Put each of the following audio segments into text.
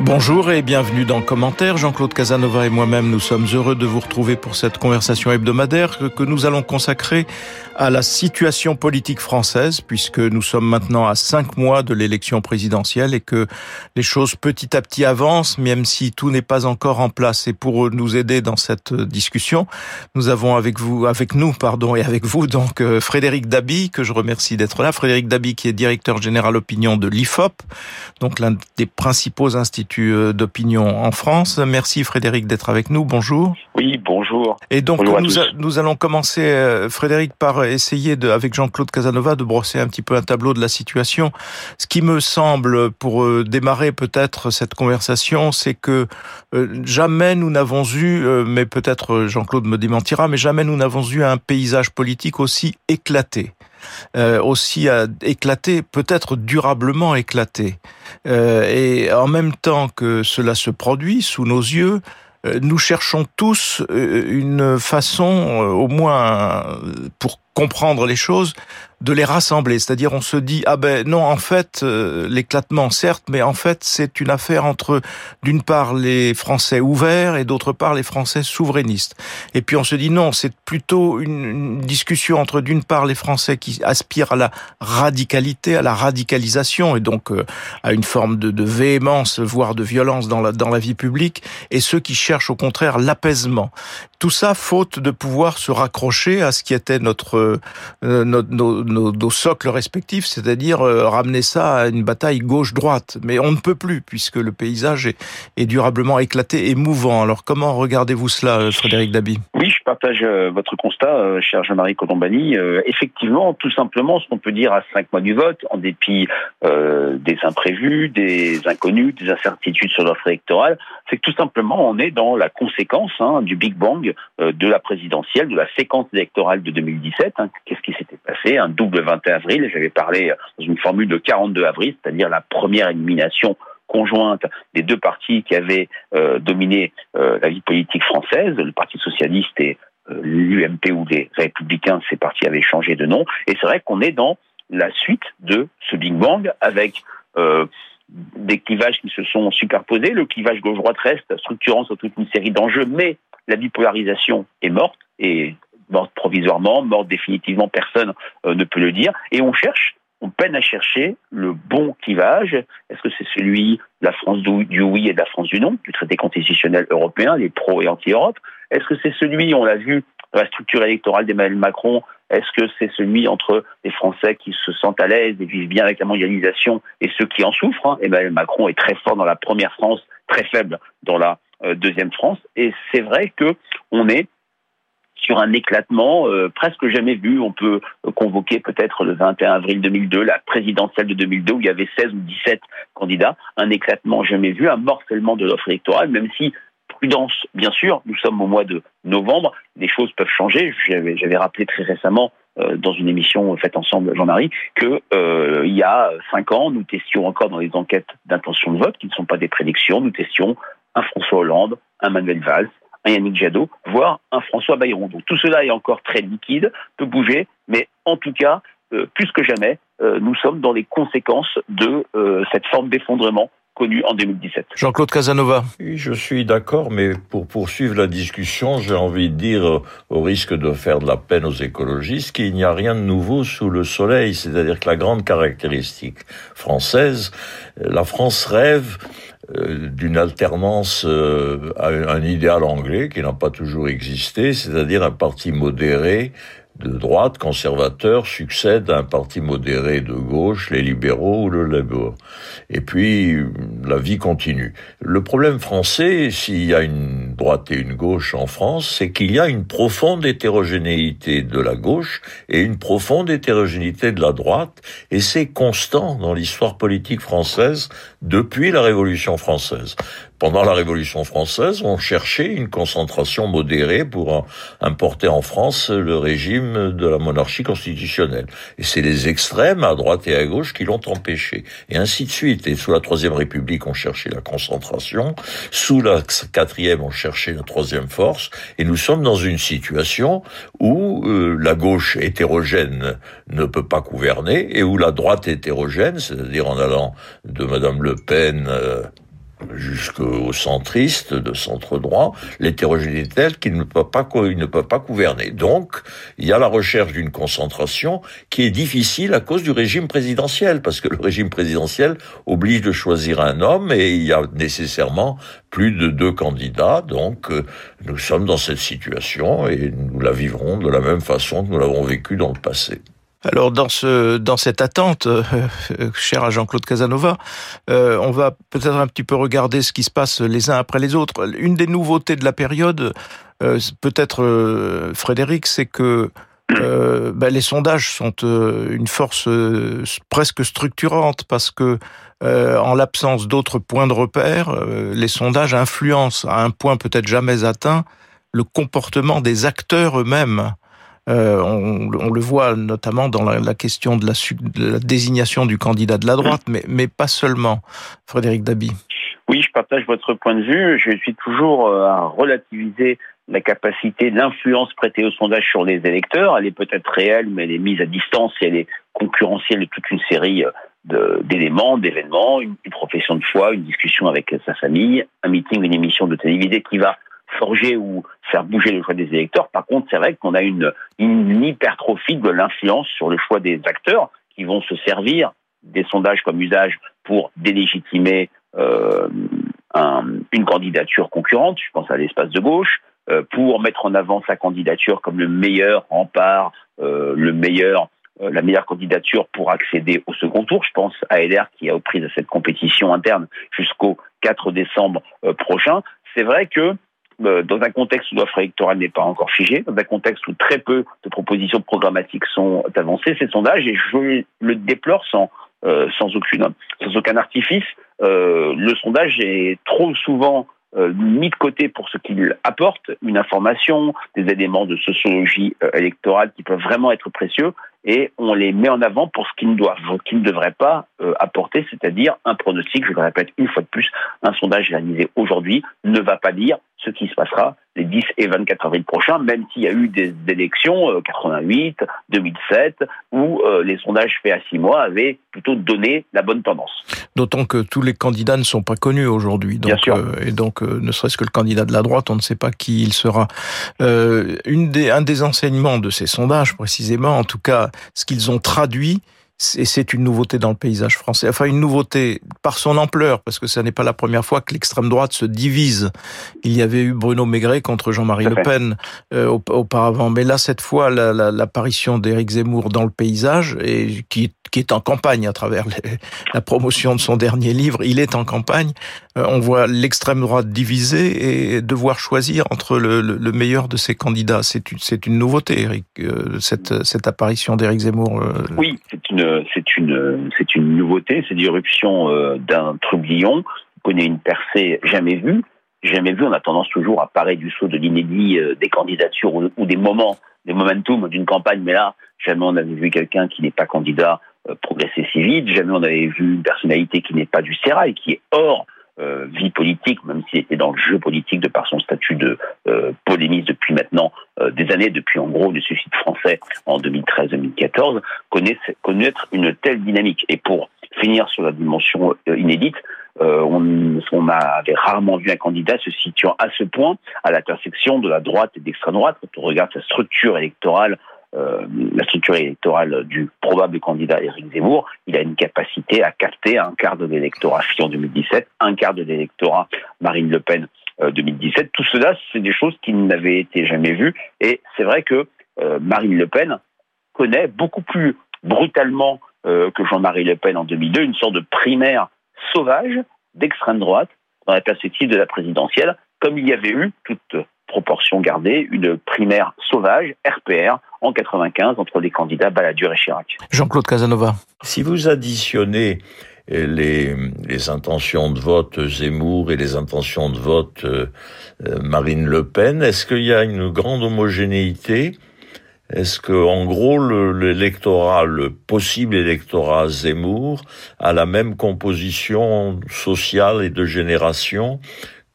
Bonjour et bienvenue dans Commentaire. Jean-Claude Casanova et moi-même, nous sommes heureux de vous retrouver pour cette conversation hebdomadaire que, nous allons consacrer à la situation politique française, puisque nous sommes maintenant à cinq mois de l'élection présidentielle et que les choses petit à petit avancent, même si tout n'est pas encore en place. Et pour nous aider dans cette discussion, nous avons avec vous, avec nous, pardon, et avec vous donc euh, Frédéric Dabi, que je remercie d'être là. Frédéric Dabi, qui est directeur général opinion de l'IFOP, donc l'un des principaux instituts euh, d'opinion en France. Merci Frédéric d'être avec nous. Bonjour. Oui, bonjour. Et donc nous, nous, allons commencer, euh, Frédéric, par essayer de, avec Jean-Claude Casanova de brosser un petit peu un tableau de la situation. Ce qui me semble, pour euh, démarrer peut-être cette conversation, c'est que jamais nous n'avons eu, mais peut-être Jean-Claude me démentira, mais jamais nous n'avons eu un paysage politique aussi éclaté. Euh, aussi a éclaté, peut-être durablement éclaté. Euh, et en même temps que cela se produit sous nos yeux, euh, nous cherchons tous une façon, au moins pour comprendre les choses, de les rassembler. C'est-à-dire, on se dit ah ben non, en fait, euh, l'éclatement certes, mais en fait, c'est une affaire entre d'une part les Français ouverts et d'autre part les Français souverainistes. Et puis on se dit non, c'est plutôt une, discussion entre d'une part les Français qui aspirent à la radicalité, à la radicalisation et donc euh, à une forme de, de, véhémence, voire de violence dans la dans la vie publique, et ceux qui cherchent au contraire l'apaisement. Tout ça faute de pouvoir se raccrocher à ce qui était notre, euh, nos, nos, socles respectifs, c'est-à-dire euh, ramener ça à une bataille gauche-droite. Mais on ne peut plus, puisque le paysage est, durablement éclaté et mouvant. Alors comment regardez-vous cela, Frédéric Dabi? Partage euh, votre constat, cher Jean-Marie Colombani. effectivement, tout simplement, ce qu'on peut dire à cinq mois du vote, en dépit des imprévus, des inconnus, des incertitudes sur l'offre électorale, c'est que tout simplement, on est dans la conséquence hein, du Big Bang de la présidentielle, de la séquence électorale de 2017. Hein. Qu'est-ce qui s'était passé? Un double 21 avril. J'avais parlé dans une formule de 42 avril, c'est-à-dire la première élimination conjointe des deux partis qui avaient euh, dominé euh, la vie politique française, le Parti socialiste et euh, l'UMP ou les Républicains, ces partis avaient changé de nom. Et c'est vrai qu'on est dans la suite de ce Big Bang avec des clivages qui se sont superposés. Le clivage gauche-droite reste structurant sur toute une série d'enjeux, mais la bipolarisation est morte et morte provisoirement, morte définitivement, personne ne peut le dire. Et on cherche, on peine à chercher le bon clivage. Est-ce que c'est celui de la France du oui et de la France du non, du traité constitutionnel européen, les pro et anti-Europe? Est-ce que c'est celui, on l'a vu, de la structure électorale d'Emmanuel Macron? Est-ce que c'est celui entre les Français qui se sentent à l'aise et vivent bien avec la mondialisation et ceux qui en souffrent hein? Emmanuel Macron est très fort dans la première France, très faible dans la euh, deuxième France. Et c'est vrai que on est sur un éclatement euh, presque jamais vu. On peut convoquer peut-être le 21 avril 2002, la présidentielle de 2002, où il y avait 16 ou 17 candidats. Un éclatement jamais vu, un morcellement de l'offre électorale, même si prudence, bien sûr, nous sommes au mois de novembre, des choses peuvent changer. J'avais rappelé très récemment euh, dans une émission faite ensemble, Jean-Marie, que euh, il y a cinq ans, nous testions encore dans les enquêtes d'intention de vote, qui ne sont pas des prédictions, nous testions un François Hollande, un Manuel Valls, un Yannick Jadot, voire un François Bayrou. Donc tout cela est encore très liquide, peut bouger, mais en tout cas, euh, plus que jamais, euh, nous sommes dans les conséquences de euh, cette forme d'effondrement connue en 2017. Jean-Claude Casanova. Oui, je suis d'accord, mais pour poursuivre la discussion, j'ai envie de dire, au risque de faire de la peine aux écologistes, qu'il n'y a rien de nouveau sous le soleil. C'est-à-dire que la grande caractéristique française, la France rêve euh, d'une alternance euh, à un idéal anglais qui n'a pas toujours existé, c'est-à-dire un parti modéré de droite, conservateur, succède à un parti modéré de gauche, les libéraux ou le Labour. Et puis, la vie continue. Le problème français, s'il y a une droite et une gauche en France, c'est qu'il y a une profonde hétérogénéité de la gauche et une profonde hétérogénéité de la droite, et c'est constant dans l'histoire politique française depuis la Révolution française. pendant la Révolution française, on cherchait une concentration modérée pour importer en France le régime de la monarchie constitutionnelle. Et c'est les extrêmes, à droite et à gauche, qui l'ont empêché. Et ainsi de suite. Et sous la Troisième République, on cherchait la concentration. Sous la quatrième, on cherchait la troisième force. Et nous sommes dans une situation où euh, la gauche hétérogène ne peut pas gouverner et où la droite hétérogène, c'est-à-dire en allant de Madame Le Pen euh, jusqu'aux centristes de centre droit, l'hétérogénéité telle qu'il ne peut pas il ne peut pas gouverner. Donc, il y a la recherche d'une concentration qui est difficile à cause du régime présidentiel, parce que le régime présidentiel oblige de choisir un homme et il y a nécessairement plus de deux candidats. Donc, euh, nous sommes dans cette situation et nous la vivrons de la même façon que nous l'avons vécu dans le passé. Alors dans ce dans cette attente, euh, euh, cher à Jean-Claude Casanova, euh, on va peut-être un petit peu regarder ce qui se passe les uns après les autres. Une des nouveautés de la période, peut-être Frédéric, c'est que ben, les sondages sont une force presque structurante parce que en l'absence d'autres points de repère, les sondages influencent à un point peut-être jamais atteint le comportement des acteurs eux-mêmes. Euh, on, le voit notamment dans la, question de la, désignation du candidat de la droite, mais, pas seulement. Frédéric Dabi. Oui, je partage votre point de vue. Je suis toujours euh, à relativiser la capacité d'influence prêtée au sondage sur les électeurs. Elle est peut-être réelle, mais elle est mise à distance et elle est concurrentielle de toute une série euh, d'éléments, d'événements, une, profession de foi, une discussion avec sa famille, un meeting, une émission de télévisée qui va forger ou faire bouger le choix des électeurs. Par contre, c'est vrai qu'on a une, une hypertrophie de l'influence sur le choix des acteurs qui vont se servir des sondages comme usage pour délégitimer euh, un, une candidature concurrente, je pense à l'espace de gauche, euh, pour mettre en avant sa candidature comme le meilleur rempart, euh, le meilleur, la meilleure candidature pour accéder au second tour. Je pense à LR qui a pris de cette compétition interne jusqu'au 4 décembre prochain. C'est vrai que dans un contexte où l'offre électorale n'est pas encore figée, dans un contexte où très peu de propositions programmatiques sont avancées, ces sondages, et je le déplore sans, euh, aucun artifice, euh, le sondage est trop souvent euh, mis de côté pour ce qu'il apporte, une information, des éléments de sociologie euh, électorale qui peuvent vraiment être précieux, et on les met en avant pour ce qu'ils ne doivent, qu'ils ne devraient pas euh, apporter, c'est-à-dire un pronostic, je le répète une fois de plus, un sondage réalisé aujourd'hui ne va pas dire ce qui se passera les 10 et 24 avril prochains, même s'il y a eu des élections, 88, 2007, où les sondages faits à six mois avaient plutôt donné la bonne tendance. D'autant que tous les candidats ne sont pas connus aujourd'hui. Bien sûr. et donc, ne serait-ce que le candidat de la droite, on ne sait pas qui il sera. Euh, une des, un des enseignements de ces sondages, précisément, en tout cas, ce qu'ils ont traduit, c'est une nouveauté dans le paysage français. Enfin, une nouveauté par son ampleur, parce que ce n'est pas la première fois que l'extrême droite se divise. Il y avait eu Bruno Maigret contre Jean-Marie Le Pen euh, auparavant, mais là, cette fois, l'apparition d'Éric Zemmour dans le paysage, et qui, qui est en campagne à travers la promotion de son dernier livre, il est en campagne. Euh, on voit l'extrême droite divisée et devoir choisir entre le, le, meilleur de ses candidats. C'est une, c'est une nouveauté, Eric, euh, cette, cette apparition d'Éric Zemmour. Oui, c'est une c'est une, c'est une nouveauté, c'est l'irruption euh, d'un trublion. On connaît une percée jamais vue. Jamais vue, on a tendance toujours à parer du saut de l'inédit euh, des candidatures ou, des moments, des momentum d'une campagne, mais là, jamais on avait vu quelqu'un qui n'est pas candidat euh, progresser si vite, jamais on avait vu une personnalité qui n'est pas du sérail, qui est hors euh, vie politique, même s'il était dans le jeu politique de par son statut de euh, polémiste depuis maintenant euh, des années, depuis en gros le suicide français en 2013-2014, connaître une telle dynamique. Et pour finir sur la dimension inédite, on, on avait rarement vu un candidat se situant à ce point à l'intersection de la droite et d'extrême droite. Quand on regarde sa structure électorale euh, la structure électorale du probable candidat Éric Zemmour, il a une capacité à capter un quart de l'électorat Fillon 2017, un quart de l'électorat Marine Le Pen 2017. Euh, Tout cela, c'est des choses qui n'avaient été jamais vues. Et c'est vrai que euh, Marine Le Pen connaît beaucoup plus brutalement que Jean-Marie Le Pen en 2002 une sorte de primaire sauvage d'extrême droite dans la perspective de la présidentielle, comme il y avait eu toute proportion gardée, une primaire sauvage, RPR, en 95 entre les candidats Balladur et Chirac. Jean-Claude Casanova. Si vous additionnez les, les intentions de vote Zemmour et les intentions de vote euh, euh, Marine Le Pen. Est-ce qu'il y a une grande homogénéité? Est-ce que, en gros, l'électorat, le, possible électorat Zemmour, a la même composition sociale et de génération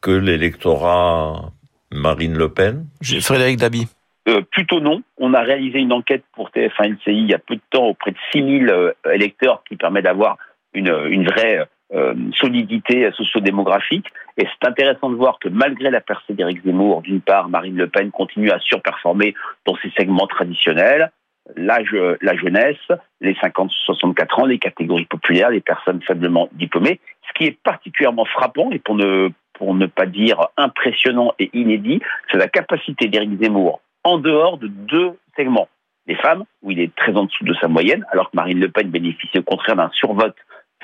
que l'électorat Marine Le Pen? Frédéric Dabi. Euh, plutôt non. On a réalisé une enquête pour TF1 LCI il y a peu de temps auprès de 6000 euh, électeurs qui permet d'avoir une, une vraie euh, solidité sociodémographique. Et c'est intéressant de voir que malgré la percée d'Éric Zemmour, d'une part, Marine Le Pen continue à surperformer dans ses segments traditionnels, l'âge, la jeunesse, les 50-64 ans, les catégories populaires, les personnes faiblement diplômées. Ce qui est particulièrement frappant, et pour ne, pour ne pas dire impressionnant et inédit, c'est la capacité d'Éric Zemmour en dehors de deux segments. Les femmes, où il est très en dessous de sa moyenne, alors que Marine Le Pen bénéficie au contraire d'un survote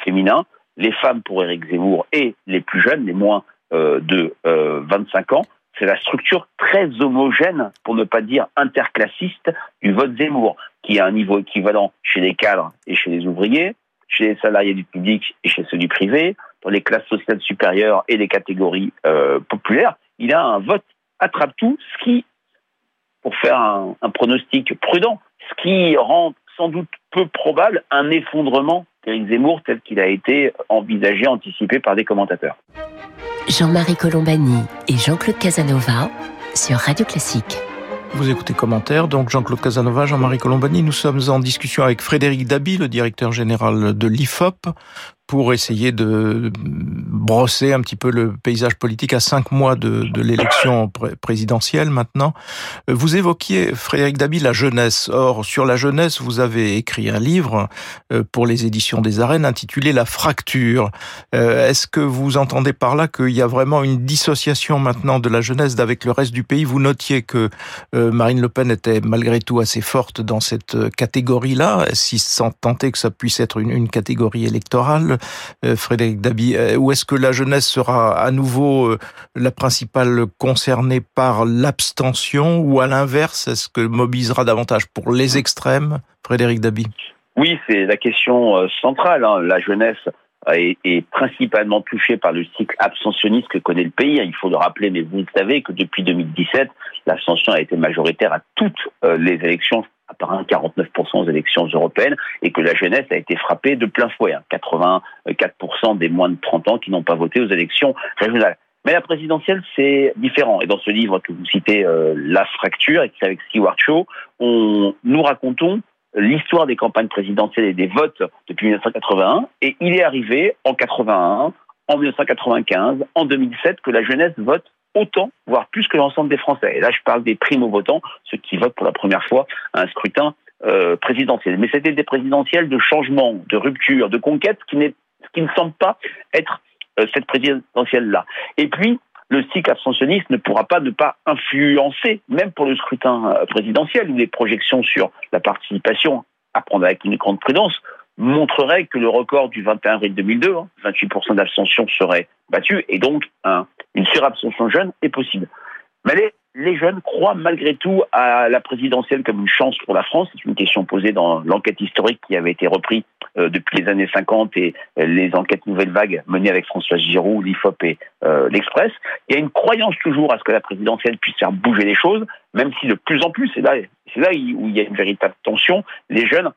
féminin. Les femmes pour Éric Zemmour et les plus jeunes, les moins euh, de 25 euh, ans, c'est la structure très homogène, pour ne pas dire interclassiste, du vote Zemmour, qui a un niveau équivalent chez les cadres et chez les ouvriers, chez les salariés du public et chez ceux du privé, dans les classes sociales supérieures et les catégories euh, populaires. Il a un vote attrape-tout, ce qui pour faire un, pronostic prudent, ce qui rend sans doute peu probable un effondrement d'Éric Zemmour tel qu'il a été envisagé, anticipé par des commentateurs. Jean-Marie Colombani et Jean-Claude Casanova sur Radio Classique. Vous écoutez commentaire, donc Jean-Claude Casanova, Jean-Marie Colombani. Nous sommes en discussion avec Frédéric Dabi, le directeur général de l'IFOP, pour essayer de brosser un petit peu le paysage politique à cinq mois de, de l'élection présidentielle maintenant. Vous évoquiez, Frédéric Dabi, la jeunesse. Or, sur la jeunesse, vous avez écrit un livre euh, pour les éditions des arènes intitulé La fracture. Euh, est-ce que vous entendez par là qu'il y a vraiment une dissociation maintenant de la jeunesse d'avec le reste du pays? Vous notiez que euh, Marine Le Pen était malgré tout assez forte dans cette catégorie-là, si sans tenter que ça puisse être une, une catégorie électorale. Euh, Frédéric Dabi euh, Ou est-ce que la jeunesse sera à nouveau euh, la principale concernée par l'abstention ou à l'inverse, est-ce que mobilisera davantage pour les extrêmes Frédéric Dabi? Oui, c'est la question centrale. Hein. La jeunesse est, principalement touchée par le cycle abstentionniste que connaît le pays. Il faut le rappeler, mais vous le savez que depuis 2017, l'abstention a été majoritaire à toutes les élections à part un 49% aux élections européennes, et que la jeunesse a été frappée de plein fouet. 84% hein. des moins de 30 ans qui n'ont pas voté aux élections régionales. Mais la présidentielle, c'est différent. Et dans ce livre que vous citez, euh, La fracture, écrit avec Stewart Shaw, on, nous racontons l'histoire des campagnes présidentielles et des votes depuis 1981. Et il est arrivé en 81, en 1995, en 2007, que la jeunesse vote autant, voire plus que l'ensemble des Français. Et là, je parle des primo-votants, ceux qui votent pour la première fois à un scrutin euh, présidentiel. Mais c'était des présidentielles de changement, de rupture, de conquête, qui, qui ne semble pas être euh, cette présidentielle-là. Et puis, le cycle abstentionniste ne pourra pas ne pas influencer, même pour le scrutin euh, présidentiel, où les projections sur la participation, à prendre avec une grande prudence, montrerait que le record du 21 avril 2002, 28% hein, d'abstention serait battu, et donc une surabstention jeune est possible. Mais les, jeunes croient malgré tout à la présidentielle comme une chance pour la France. C'est une question posée dans l'enquête historique qui avait été reprise euh, depuis les années 50 et euh, les enquêtes Nouvelle Vague menées avec François Giroud, l'IFOP et euh, l'Express. Il y a une croyance toujours à ce que la présidentielle puisse faire bouger les choses, même si de plus en plus, c'est là, c'est là où il y a une véritable tension, les jeunes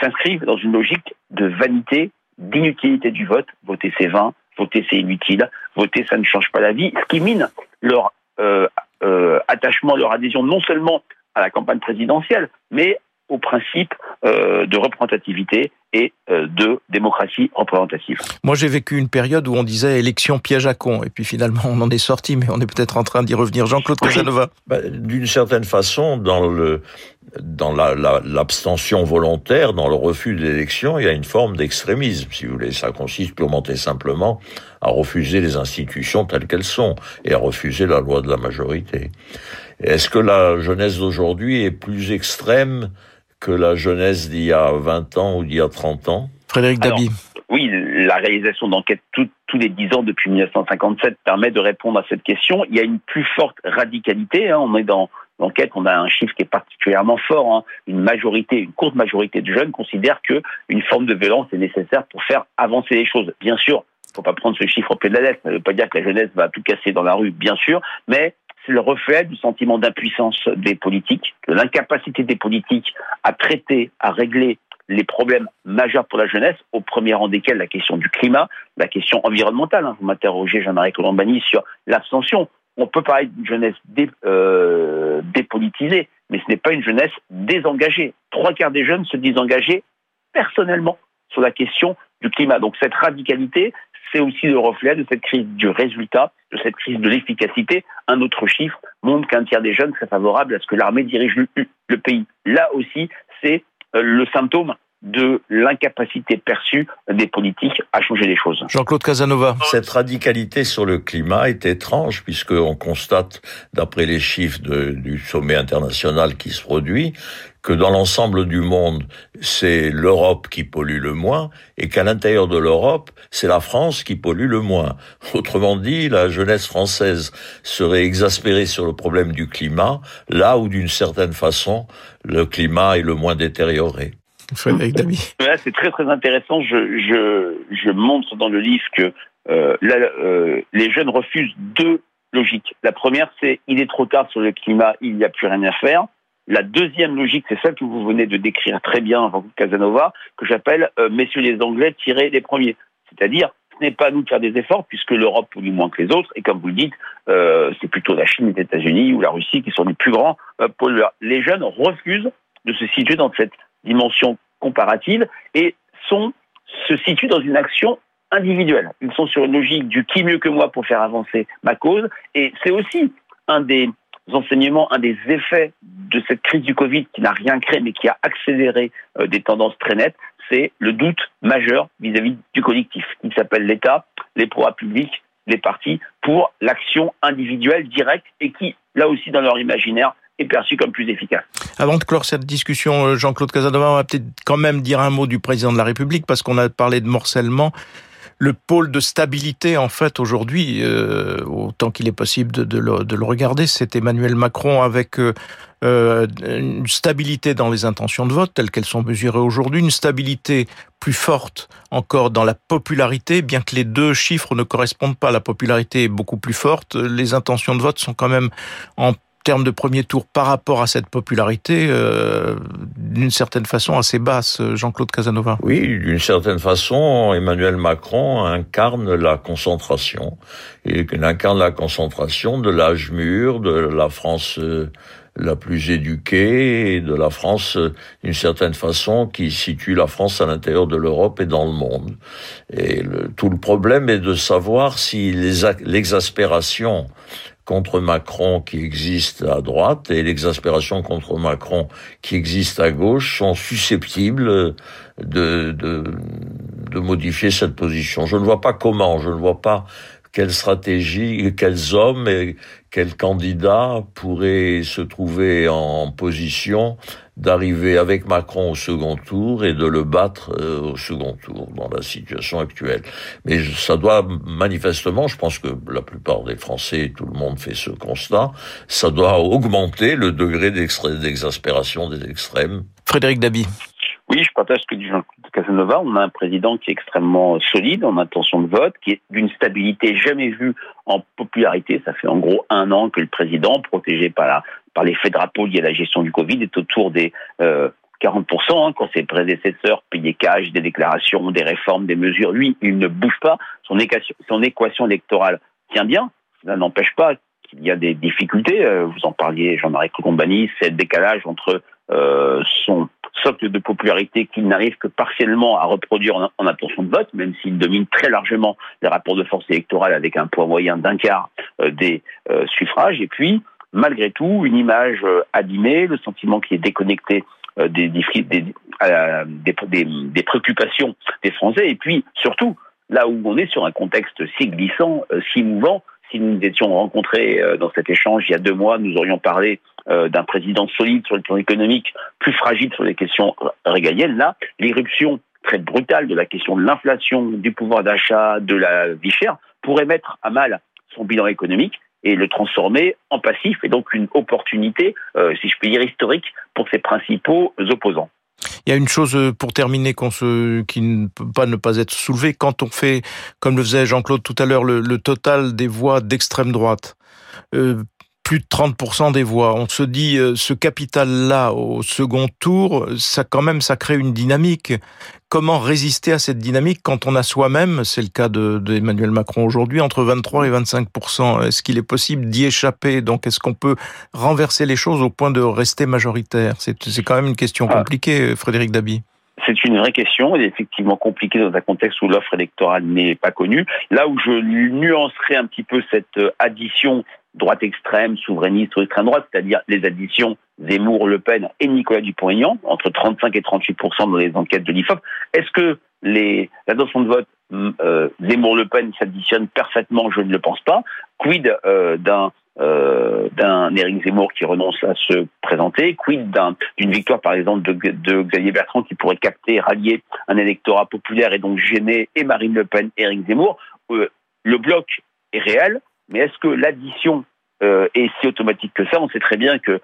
s'inscrivent dans une logique de vanité, d'inutilité du vote. Voter c'est vain, voter c'est inutile, voter ça ne change pas la vie, ce qui mine leur euh, euh, attachement, leur adhésion non seulement à la campagne présidentielle, mais au principe de représentativité et de démocratie représentative. Moi, j'ai vécu une période où on disait élection piège à con, et puis finalement, on en est sorti, mais on est peut-être en train d'y revenir. Jean-Claude Casanova. Bah, d'une certaine façon, dans le dans l'abstention volontaire, dans le refus de l'élection, il y a une forme d'extrémisme, si vous voulez. Ça consiste purement et simplement à refuser les institutions telles qu'elles sont et à refuser la loi de la majorité. Est-ce que la jeunesse d'aujourd'hui est plus extrême que la jeunesse d'il y a 20 ans ou d'il y a 30 ans Frédéric Dabi. Oui, la réalisation d'enquêtes tous les 10 ans depuis 1957 permet de répondre à cette question. Il y a une plus forte radicalité. Hein. On est dans l'enquête, on a un chiffre qui est particulièrement fort. Hein. Une majorité, une courte majorité de jeunes considèrent qu'une forme de violence est nécessaire pour faire avancer les choses. Bien sûr, il ne faut pas prendre ce chiffre au pied de la lettre. Ça ne veut pas dire que la jeunesse va tout casser dans la rue, bien sûr, mais c'est le reflet du sentiment d'impuissance des politiques, de l'incapacité des politiques à traiter, à régler les problèmes majeurs pour la jeunesse, au premier rang desquels la question du climat, la question environnementale. Hein. Vous m'interrogez, Jean-Marie Colombani, sur l'abstention. On peut parler d'une jeunesse euh, dépolitisée, mais ce n'est pas une jeunesse désengagée. Trois quarts des jeunes se disent personnellement sur la question du climat. Donc cette radicalité, c'est aussi le reflet de cette crise du résultat, de cette crise de l'efficacité. Un autre chiffre montre qu'un tiers des jeunes serait favorable à ce que l'armée dirige le pays. Là aussi, c'est euh, le symptôme de l'incapacité perçue des politiques à changer les choses. Jean-Claude Casanova. Cette radicalité sur le climat est étrange puisqu'on constate, d'après les chiffres du sommet international qui se produit, que dans l'ensemble du monde, c'est l'Europe qui pollue le moins et qu'à l'intérieur de l'Europe, c'est la France qui pollue le moins. Autrement dit, la jeunesse française serait exaspérée sur le problème du climat, là où d'une certaine façon, le climat est le moins détérioré. c'est très très intéressant. Je, je, je, montre dans le livre que euh, euh, les jeunes refusent deux logiques. La première, c'est il est trop tard sur le climat, il n'y a plus rien à faire. La deuxième logique, c'est celle que vous venez de décrire très bien, Casanova, que j'appelle euh, messieurs les Anglais, tirez les premiers. C'est-à-dire, ce n'est pas à nous de faire des efforts puisque l'Europe pollue moins que les autres et comme vous le dites, c'est plutôt la Chine, les États-Unis ou la Russie qui sont les plus grands pollueurs. Les jeunes refusent de se situer dans cette dimension comparative et sont, se situent dans une action individuelle. Ils sont sur une logique du qui mieux que moi pour faire avancer ma cause. Et c'est aussi un des enseignements, un des effets de cette crise du Covid qui n'a rien créé mais qui a accéléré euh, des tendances très nettes, c'est le doute majeur vis-à-vis du collectif, qui s'appelle l'État, les pouvoirs publics, les partis, pour l'action individuelle directe et qui, là aussi dans leur imaginaire, est perçu comme plus efficace. Avant de clore cette discussion, euh, Jean-Claude Casanova, on va peut-être quand même dire un mot du président de la République, parce qu'on a parlé de morcellement. Le pôle de stabilité, en fait, aujourd'hui, euh, autant qu'il est possible de, le, regarder, c'est Emmanuel Macron avec euh, euh, une stabilité dans les intentions de vote telles qu'elles sont mesurées aujourd'hui, une stabilité plus forte encore dans la popularité, bien que les deux chiffres ne correspondent pas. La popularité est beaucoup plus forte, les intentions de vote sont quand même en termes de premier tour par rapport à cette popularité, euh, d'une certaine façon assez basse, Jean-Claude Casanova. Oui, d'une certaine façon, Emmanuel Macron incarne la concentration. Il incarne la concentration de l'âge mûr, de la France euh, la plus éduquée, et de la France, euh, d'une certaine façon, qui situe la France à l'intérieur de l'Europe et dans le monde. Et tout le problème est de savoir si l'exaspération contre Macron qui existe à droite et l'exaspération contre Macron qui existe à gauche sont susceptibles de, de, de modifier cette position. Je ne vois pas comment, je ne vois pas quelle stratégie, quels hommes et quels candidats pourraient se trouver en position d'arriver avec Macron au second tour et de le battre euh, au second tour dans la situation actuelle. Mais ça doit manifestement, je pense que la plupart des Français, tout le monde fait ce constat, ça doit augmenter le degré d'exaspération des extrêmes. Frédéric Dabi. Oui, je partage ce que dit Jean Casanova. On a un président qui est extrêmement solide en intention de vote, qui est d'une stabilité jamais vue en popularité. Ça fait en gros un an que le président, protégé par, la, par l'effet drapeau lié à la gestion du Covid, est autour des euh, 40%, hein, quand ses prédécesseurs payaient cash, des déclarations, des réformes, des mesures. Lui, il ne bouge pas. Son équation, électorale tient bien. Ça n'empêche pas qu'il y a des difficultés. Euh, vous en parliez, Jean-Marie Cocombani, c'est le décalage entre euh, son socle de popularité qu'il n'arrive que partiellement à reproduire en, en intention de vote, même s'il domine très largement les rapports de force électorale avec un poids moyen d'un quart euh, des euh, suffrages. Et puis, malgré tout, une image euh, abîmée, le sentiment qui est déconnecté des, des, préoccupations des Français. Et puis, surtout, là où on est sur un contexte si glissant, si mouvant, si nous nous étions rencontrés dans cet échange il y a deux mois, nous aurions parlé euh, d'un président solide sur le plan économique, plus fragile sur les questions régaliennes. Là, l'irruption très brutale de la question de l'inflation, du pouvoir d'achat, de la vie chère, pourrait mettre à mal son bilan économique. Et le transformer en passif et donc une opportunité, si je puis dire, historique pour ses principaux opposants. Il y a une chose pour terminer qui ne peut pas ne pas être soulevée. Quand on fait, comme le faisait Jean-Claude tout à l'heure, le, total des voix d'extrême droite, plus de 30% des voix. On se dit, euh, ce capital-là au second tour, ça quand même, ça crée une dynamique. Comment résister à cette dynamique quand on a soi-même, c'est le cas d'Emmanuel Macron aujourd'hui, entre 23 et 25%. Est-ce qu'il est possible d'y échapper? Donc, est-ce qu'on peut renverser les choses au point de rester majoritaire? C'est quand même une question ah. compliquée, Frédéric Dabi c'est une vraie question. Elle est effectivement compliquée dans un contexte où l'offre électorale n'est pas connue. Là où je nuancerai un petit peu cette euh, addition droite extrême, souverainiste ou extrême droite, c'est-à-dire les additions Zemmour, Le Pen et Nicolas Dupont-Aignan, entre 35 et 38 dans les enquêtes de l'IFOP. Est-ce que les l'adoption de vote euh, Zemmour-Le Pen s'additionne parfaitement? Je ne le pense pas. Quid euh, d'un euh, d'un Éric Zemmour qui renonce à se présenter, quid d'une victoire par exemple de, de, Xavier Bertrand qui pourrait capter, rallier un électorat populaire et donc gêner et Marine Le Pen Éric Zemmour? Euh, le bloc est réel, mais est-ce que l'addition euh, est si automatique que ça? On sait très bien que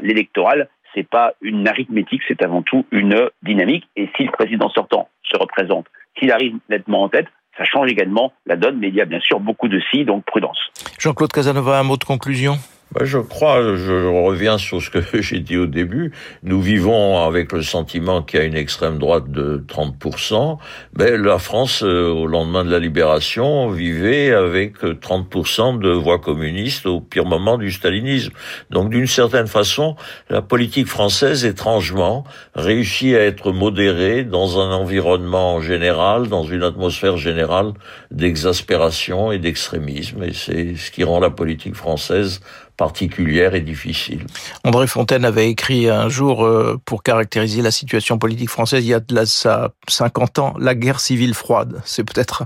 l'électoral, c'est pas une arithmétique, c'est avant tout une dynamique. Et si le président sortant se représente, s'il arrive nettement en tête, ça change également la donne, mais il y a bien sûr beaucoup de si, donc prudence. Jean-Claude Casanova, un mot de conclusion? Je crois, je reviens sur ce que j'ai dit au début, nous vivons avec le sentiment qu'il y a une extrême droite de 30%, mais la France, euh, au lendemain de la libération, vivait avec 30% de voix communistes au pire moment du stalinisme. Donc d'une certaine façon, la politique française, étrangement, réussit à être modérée dans un environnement général, dans une atmosphère générale d'exaspération et d'extrémisme, et c'est ce qui rend la politique française particulière et difficile. André Fontaine avait écrit un jour euh, pour caractériser la situation politique française il y a de là, ça 50 ans, la guerre civile froide. C'est peut-être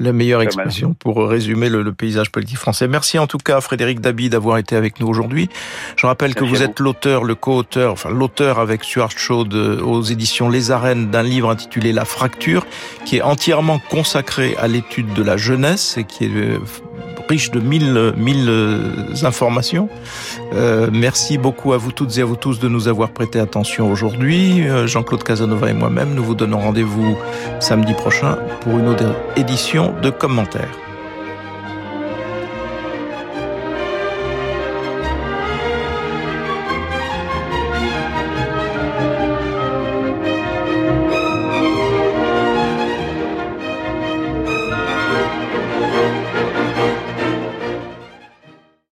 la meilleure expression pour résumer le, paysage politique français. Merci en tout cas Frédéric Dabi d'avoir été avec nous aujourd'hui. Je rappelle que vous êtes l'auteur, le co-auteur, enfin l'auteur avec Stuart Shaw aux éditions Les Arènes d'un livre intitulé La Fracture, qui est entièrement consacré à l'étude de la jeunesse et qui est euh, riche de mille, mille informations. Euh, merci beaucoup à vous toutes et à vous tous de nous avoir prêté attention aujourd'hui. Euh, Jean-Claude Casanova et moi-même, nous vous donnons rendez-vous samedi prochain pour une autre édition de commentaires.